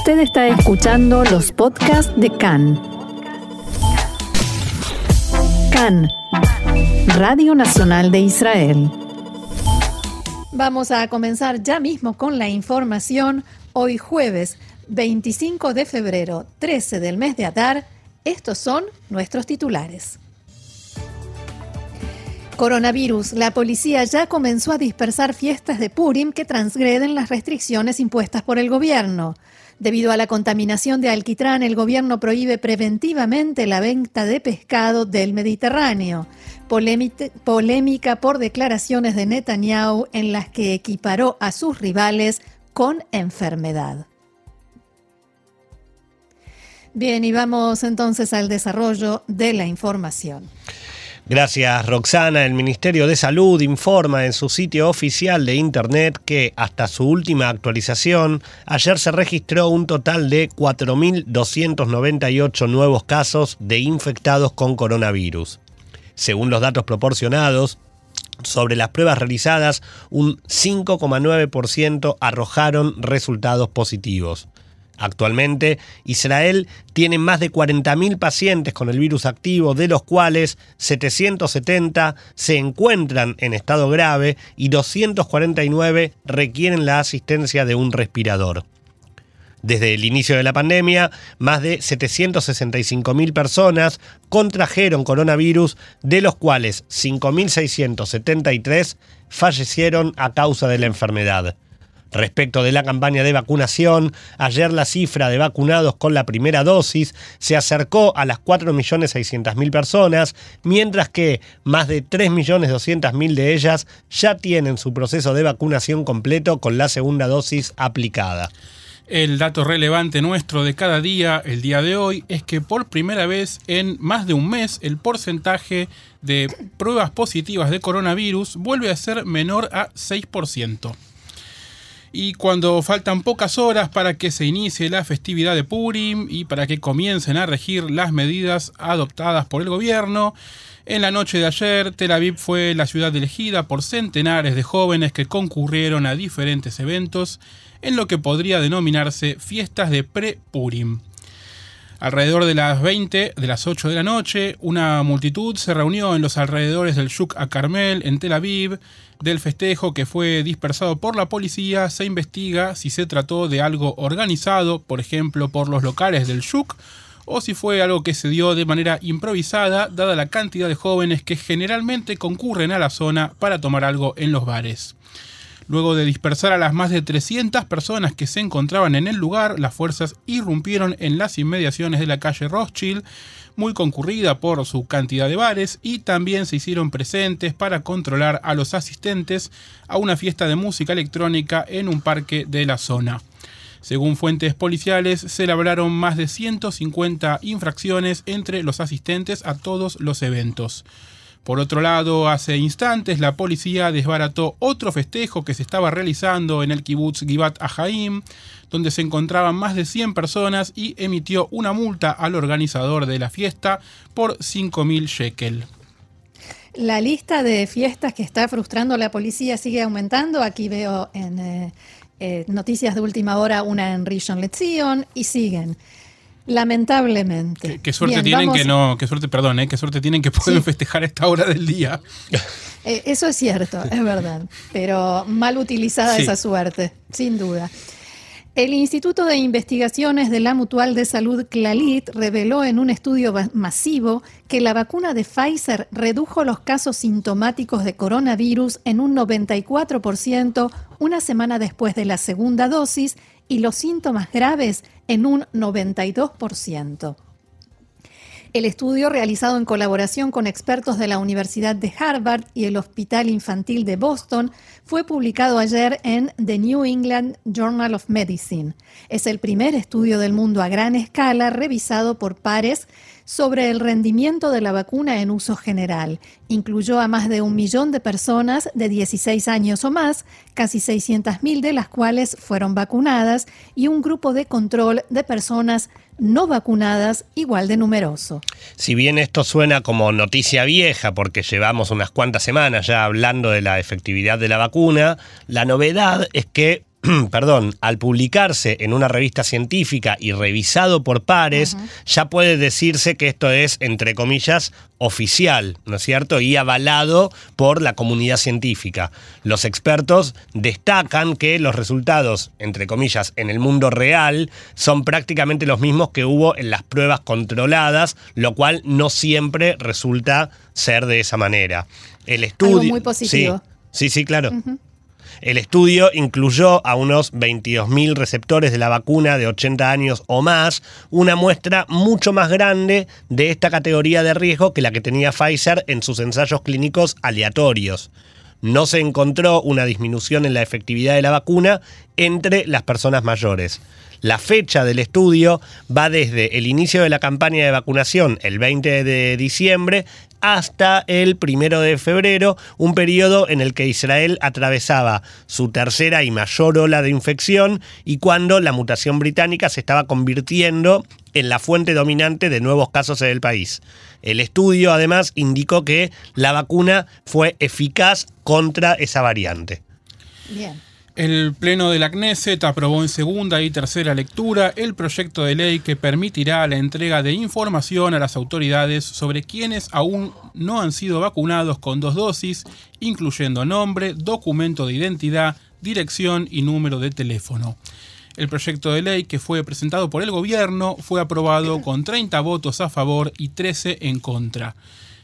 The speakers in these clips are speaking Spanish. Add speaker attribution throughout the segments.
Speaker 1: Usted está escuchando los podcasts de CAN. CAN, Radio Nacional de Israel.
Speaker 2: Vamos a comenzar ya mismo con la información. Hoy jueves 25 de febrero, 13 del mes de Adar, estos son nuestros titulares. Coronavirus. La policía ya comenzó a dispersar fiestas de Purim que transgreden las restricciones impuestas por el gobierno. Debido a la contaminación de alquitrán, el gobierno prohíbe preventivamente la venta de pescado del Mediterráneo. Polémica por declaraciones de Netanyahu en las que equiparó a sus rivales con enfermedad. Bien, y vamos entonces al desarrollo de la información.
Speaker 3: Gracias, Roxana. El Ministerio de Salud informa en su sitio oficial de Internet que hasta su última actualización, ayer se registró un total de 4.298 nuevos casos de infectados con coronavirus. Según los datos proporcionados, sobre las pruebas realizadas, un 5,9% arrojaron resultados positivos. Actualmente, Israel tiene más de 40.000 pacientes con el virus activo, de los cuales 770 se encuentran en estado grave y 249 requieren la asistencia de un respirador. Desde el inicio de la pandemia, más de 765.000 personas contrajeron coronavirus, de los cuales 5.673 fallecieron a causa de la enfermedad. Respecto de la campaña de vacunación, ayer la cifra de vacunados con la primera dosis se acercó a las 4.600.000 personas, mientras que más de 3.200.000 de ellas ya tienen su proceso de vacunación completo con la segunda dosis aplicada.
Speaker 4: El dato relevante nuestro de cada día, el día de hoy, es que por primera vez en más de un mes el porcentaje de pruebas positivas de coronavirus vuelve a ser menor a 6%. Y cuando faltan pocas horas para que se inicie la festividad de Purim y para que comiencen a regir las medidas adoptadas por el gobierno, en la noche de ayer Tel Aviv fue la ciudad elegida por centenares de jóvenes que concurrieron a diferentes eventos en lo que podría denominarse fiestas de pre-Purim. Alrededor de las 20, de las 8 de la noche, una multitud se reunió en los alrededores del Shuk a Carmel, en Tel Aviv. Del festejo que fue dispersado por la policía, se investiga si se trató de algo organizado, por ejemplo, por los locales del Shuk, o si fue algo que se dio de manera improvisada, dada la cantidad de jóvenes que generalmente concurren a la zona para tomar algo en los bares. Luego de dispersar a las más de 300 personas que se encontraban en el lugar, las fuerzas irrumpieron en las inmediaciones de la calle Rothschild, muy concurrida por su cantidad de bares, y también se hicieron presentes para controlar a los asistentes a una fiesta de música electrónica en un parque de la zona. Según fuentes policiales, se elaboraron más de 150 infracciones entre los asistentes a todos los eventos. Por otro lado, hace instantes la policía desbarató otro festejo que se estaba realizando en el kibutz Givat Ahaim, donde se encontraban más de 100 personas y emitió una multa al organizador de la fiesta por 5.000 shekel.
Speaker 2: La lista de fiestas que está frustrando a la policía sigue aumentando. Aquí veo en eh, eh, noticias de última hora una en Rishon LeZion y siguen. Lamentablemente.
Speaker 4: Qué, suerte tienen que no, qué suerte, perdón, ¿eh? qué suerte tienen que pueden festejar esta hora del día.
Speaker 2: Eh, eso es cierto, es verdad, pero mal utilizada esa suerte, sin duda. El Instituto de Investigaciones de la Mutual de Salud Clalit reveló en un estudio masivo que la vacuna de Pfizer redujo los casos sintomáticos de coronavirus en un 94% una semana después de la segunda dosis y los síntomas graves en un 92%. El estudio, realizado en colaboración con expertos de la Universidad de Harvard y el Hospital Infantil de Boston, fue publicado ayer en The New England Journal of Medicine. Es el primer estudio del mundo a gran escala revisado por pares sobre el rendimiento de la vacuna en uso general. Incluyó a más de un millón de personas de 16 años o más, casi 600.000 de las cuales fueron vacunadas, y un grupo de control de personas no vacunadas igual de numeroso.
Speaker 3: Si bien esto suena como noticia vieja, porque llevamos unas cuantas semanas ya hablando de la efectividad de la vacuna, la novedad es que perdón, al publicarse en una revista científica y revisado por pares, ya puede decirse que esto es, entre comillas, oficial, ¿no es cierto? Y avalado por la comunidad científica. Los expertos destacan que los resultados, entre comillas, en el mundo real son prácticamente los mismos que hubo en las pruebas controladas, lo cual no siempre resulta ser de esa manera. El estudio...
Speaker 2: muy positivo.
Speaker 3: Sí, sí, claro. El estudio incluyó a unos 22.000 receptores de la vacuna de 80 años o más, una muestra mucho más grande de esta categoría de riesgo que la que tenía Pfizer en sus ensayos clínicos aleatorios. No se encontró una disminución en la efectividad de la vacuna entre las personas mayores. La fecha del estudio va desde el inicio de la campaña de vacunación, el 20 de diciembre, hasta el primero de febrero, un periodo en el que Israel atravesaba su tercera y mayor ola de infección y cuando la mutación británica se estaba convirtiendo en la fuente dominante de nuevos casos en el país. El estudio además indicó que la vacuna fue eficaz contra esa variante.
Speaker 2: Bien.
Speaker 4: El Pleno de la Knesset aprobó en segunda y tercera lectura el proyecto de ley que permitirá la entrega de información a las autoridades sobre quienes aún no han sido vacunados con dos dosis, incluyendo nombre, documento de identidad, dirección y número de teléfono. El proyecto de ley que fue presentado por el gobierno fue aprobado con 30 votos a favor y 13 en contra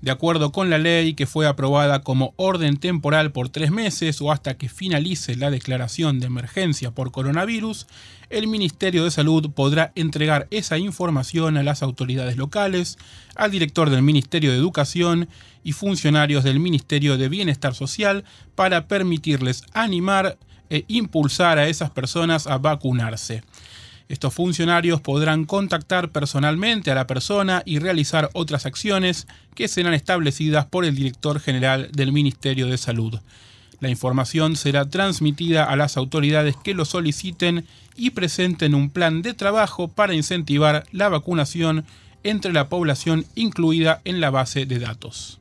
Speaker 4: de acuerdo con la ley que fue aprobada como orden temporal por tres meses o hasta que finalice la declaración de emergencia por coronavirus, el Ministerio de Salud podrá entregar esa información a las autoridades locales, al director del Ministerio de Educación y funcionarios del Ministerio de Bienestar Social para permitirles animar e impulsar a esas personas a vacunarse. Estos funcionarios podrán contactar personalmente a la persona y realizar otras acciones que serán establecidas por el director general del Ministerio de Salud. La información será transmitida a las autoridades que lo soliciten y presenten un plan de trabajo para incentivar la vacunación entre la población incluida en la base de datos.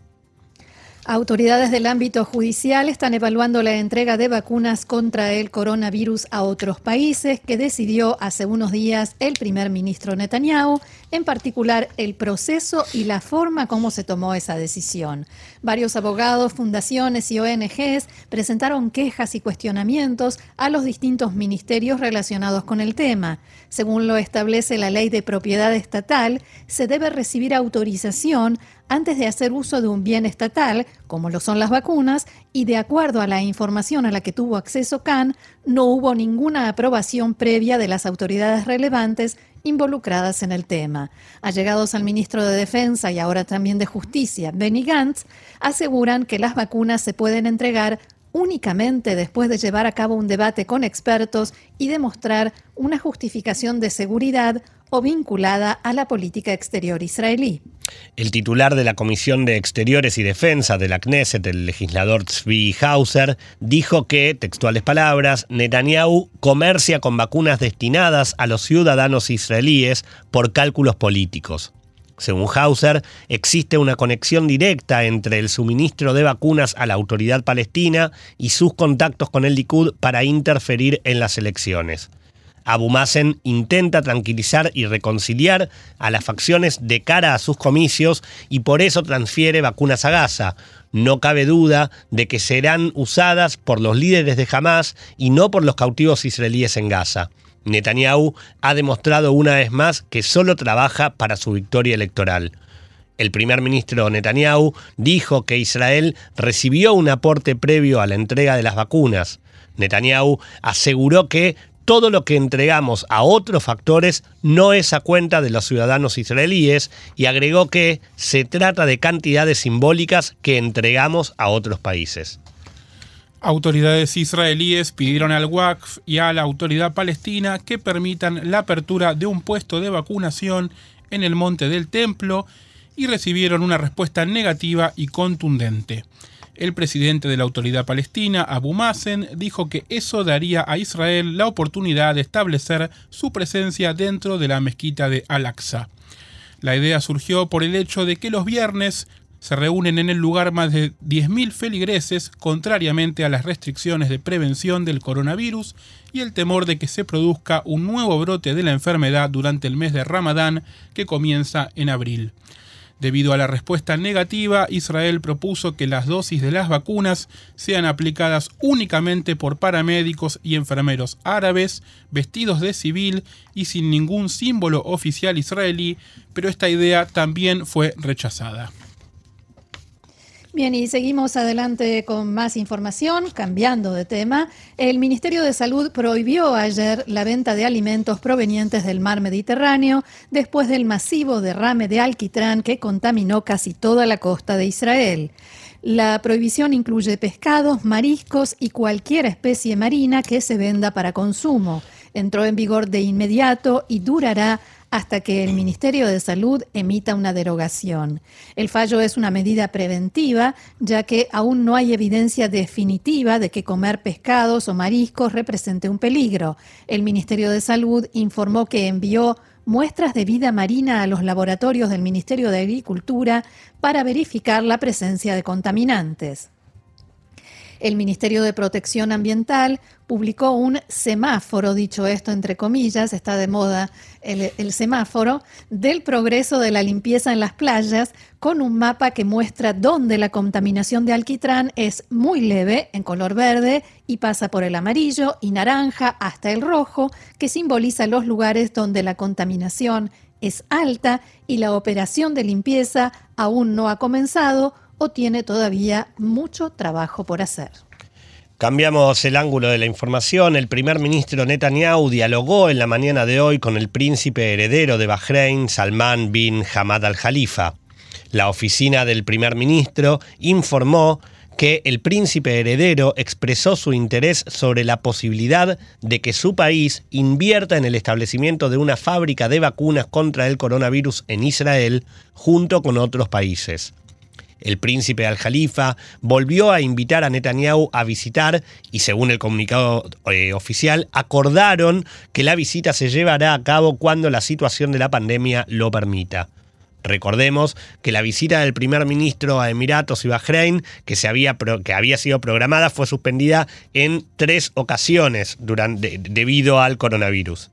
Speaker 2: Autoridades del ámbito judicial están evaluando la entrega de vacunas contra el coronavirus a otros países que decidió hace unos días el primer ministro Netanyahu, en particular el proceso y la forma como se tomó esa decisión. Varios abogados, fundaciones y ONGs presentaron quejas y cuestionamientos a los distintos ministerios relacionados con el tema. Según lo establece la ley de propiedad estatal, se debe recibir autorización antes de hacer uso de un bien estatal, como lo son las vacunas, y de acuerdo a la información a la que tuvo acceso Khan, no hubo ninguna aprobación previa de las autoridades relevantes involucradas en el tema. Allegados al ministro de Defensa y ahora también de Justicia, Benny Gantz, aseguran que las vacunas se pueden entregar únicamente después de llevar a cabo un debate con expertos y demostrar una justificación de seguridad o vinculada a la política exterior israelí.
Speaker 3: El titular de la Comisión de Exteriores y Defensa de la Knesset, el legislador Tzvi Hauser, dijo que, textuales palabras, Netanyahu comercia con vacunas destinadas a los ciudadanos israelíes por cálculos políticos. Según Hauser, existe una conexión directa entre el suministro de vacunas a la autoridad palestina y sus contactos con el Likud para interferir en las elecciones. Abu Mazen intenta tranquilizar y reconciliar a las facciones de cara a sus comicios y por eso transfiere vacunas a Gaza. No cabe duda de que serán usadas por los líderes de Hamas y no por los cautivos israelíes en Gaza. Netanyahu ha demostrado una vez más que solo trabaja para su victoria electoral. El primer ministro Netanyahu dijo que Israel recibió un aporte previo a la entrega de las vacunas. Netanyahu aseguró que todo lo que entregamos a otros factores no es a cuenta de los ciudadanos israelíes y agregó que se trata de cantidades simbólicas que entregamos a otros países.
Speaker 4: Autoridades israelíes pidieron al WACF y a la autoridad palestina que permitan la apertura de un puesto de vacunación en el Monte del Templo y recibieron una respuesta negativa y contundente. El presidente de la autoridad palestina, Abu Mazen, dijo que eso daría a Israel la oportunidad de establecer su presencia dentro de la mezquita de Al-Aqsa. La idea surgió por el hecho de que los viernes Se reúnen en el lugar más de 10.000 feligreses, contrariamente a las restricciones de prevención del coronavirus y el temor de que se produzca un nuevo brote de la enfermedad durante el mes de Ramadán que comienza en abril. Debido a la respuesta negativa, Israel propuso que las dosis de las vacunas sean aplicadas únicamente por paramédicos y enfermeros árabes, vestidos de civil y sin ningún símbolo oficial israelí, pero esta idea también fue rechazada.
Speaker 2: Bien, y seguimos adelante con más información, cambiando de tema. El Ministerio de Salud prohibió ayer la venta de alimentos provenientes del mar Mediterráneo después del masivo derrame de alquitrán que contaminó casi toda la costa de Israel. La prohibición incluye pescados, mariscos y cualquier especie marina que se venda para consumo. Entró en vigor de inmediato y durará hasta que el Ministerio de Salud emita una derogación. El fallo es una medida preventiva, ya que aún no hay evidencia definitiva de que comer pescados o mariscos represente un peligro. El Ministerio de Salud informó que envió muestras de vida marina a los laboratorios del Ministerio de Agricultura para verificar la presencia de contaminantes. El Ministerio de Protección Ambiental publicó un semáforo, dicho esto entre comillas, está de moda el, semáforo, del progreso de la limpieza en las playas, con un mapa que muestra dónde la contaminación de alquitrán es muy leve, en color verde, y pasa por el amarillo y naranja hasta el rojo, que simboliza los lugares donde la contaminación es alta y la operación de limpieza aún no ha comenzado o tiene todavía mucho trabajo por hacer.
Speaker 3: Cambiamos el ángulo de la información. El primer ministro Netanyahu dialogó en la mañana de hoy con el príncipe heredero de Bahrein, Salman bin Hamad al-Khalifa. La oficina del primer ministro informó que el príncipe heredero expresó su interés sobre la posibilidad de que su país invierta en el establecimiento de una fábrica de vacunas contra el coronavirus en Israel junto con otros países. El príncipe al-Jalifa volvió a invitar a Netanyahu a visitar y según el comunicado eh, oficial acordaron que la visita se llevará a cabo cuando la situación de la pandemia lo permita. Recordemos que la visita del primer ministro a Emiratos y Bahrein, que, se había, que había sido programada, fue suspendida en tres ocasiones durante, debido al coronavirus.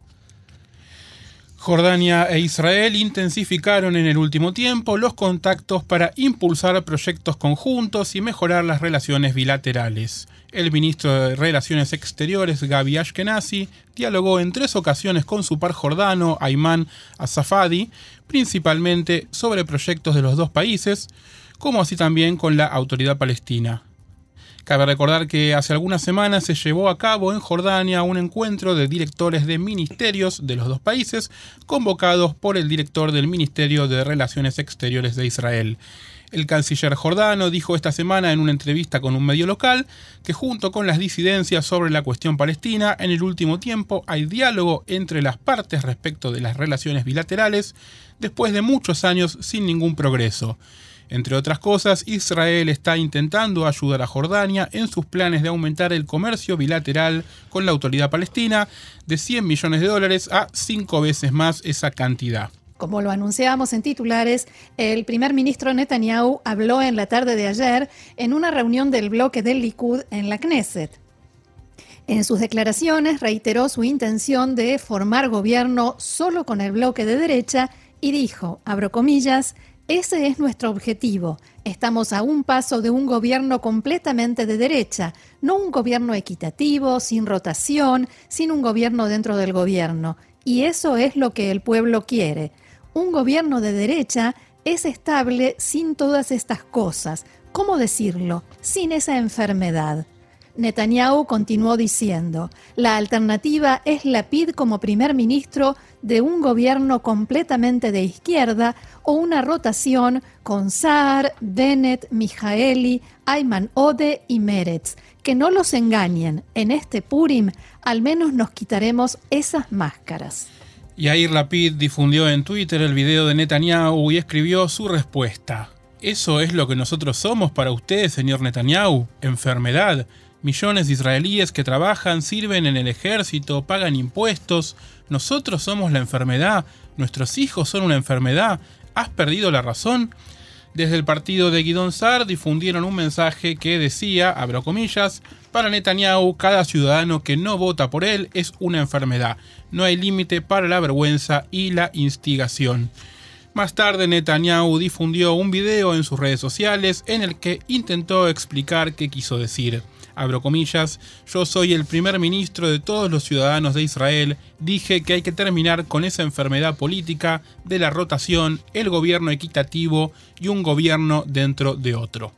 Speaker 4: Jordania e Israel intensificaron en el último tiempo los contactos para impulsar proyectos conjuntos y mejorar las relaciones bilaterales. El ministro de Relaciones Exteriores, Gaby Ashkenazi, dialogó en tres ocasiones con su par jordano, Ayman Asafadi, principalmente sobre proyectos de los dos países, como así también con la autoridad palestina. Cabe recordar que hace algunas semanas se llevó a cabo en Jordania un encuentro de directores de ministerios de los dos países, convocados por el director del Ministerio de Relaciones Exteriores de Israel. El canciller jordano dijo esta semana en una entrevista con un medio local que junto con las disidencias sobre la cuestión palestina, en el último tiempo hay diálogo entre las partes respecto de las relaciones bilaterales después de muchos años sin ningún progreso. Entre otras cosas, Israel está intentando ayudar a Jordania en sus planes de aumentar el comercio bilateral con la autoridad palestina de 100 millones de dólares a cinco veces más esa cantidad.
Speaker 2: Como lo anunciábamos en titulares, el primer ministro Netanyahu habló en la tarde de ayer en una reunión del bloque del Likud en la Knesset. En sus declaraciones reiteró su intención de formar gobierno solo con el bloque de derecha y dijo, abro comillas, ese es nuestro objetivo. Estamos a un paso de un gobierno completamente de derecha, no un gobierno equitativo, sin rotación, sin un gobierno dentro del gobierno. Y eso es lo que el pueblo quiere. Un gobierno de derecha es estable sin todas estas cosas. ¿Cómo decirlo? Sin esa enfermedad. Netanyahu continuó diciendo, la alternativa es la PID como primer ministro de un gobierno completamente de izquierda o una rotación con Saar, Bennett, Mijaeli, Ayman Ode y Meretz. Que no los engañen, en este Purim al menos nos quitaremos esas máscaras.
Speaker 4: Yair Lapid difundió en Twitter el video de Netanyahu y escribió su respuesta. ¿Eso es lo que nosotros somos para usted, señor Netanyahu? ¿Enfermedad? Millones de israelíes que trabajan, sirven en el ejército, pagan impuestos. Nosotros somos la enfermedad. Nuestros hijos son una enfermedad. ¿Has perdido la razón? Desde el partido de Guidón Sar difundieron un mensaje que decía, abro comillas, para Netanyahu, cada ciudadano que no vota por él es una enfermedad. No hay límite para la vergüenza y la instigación. Más tarde Netanyahu difundió un video en sus redes sociales en el que intentó explicar qué quiso decir. Abro comillas, yo soy el primer ministro de todos los ciudadanos de Israel, dije que hay que terminar con esa enfermedad política de la rotación, el gobierno equitativo y un gobierno dentro de otro.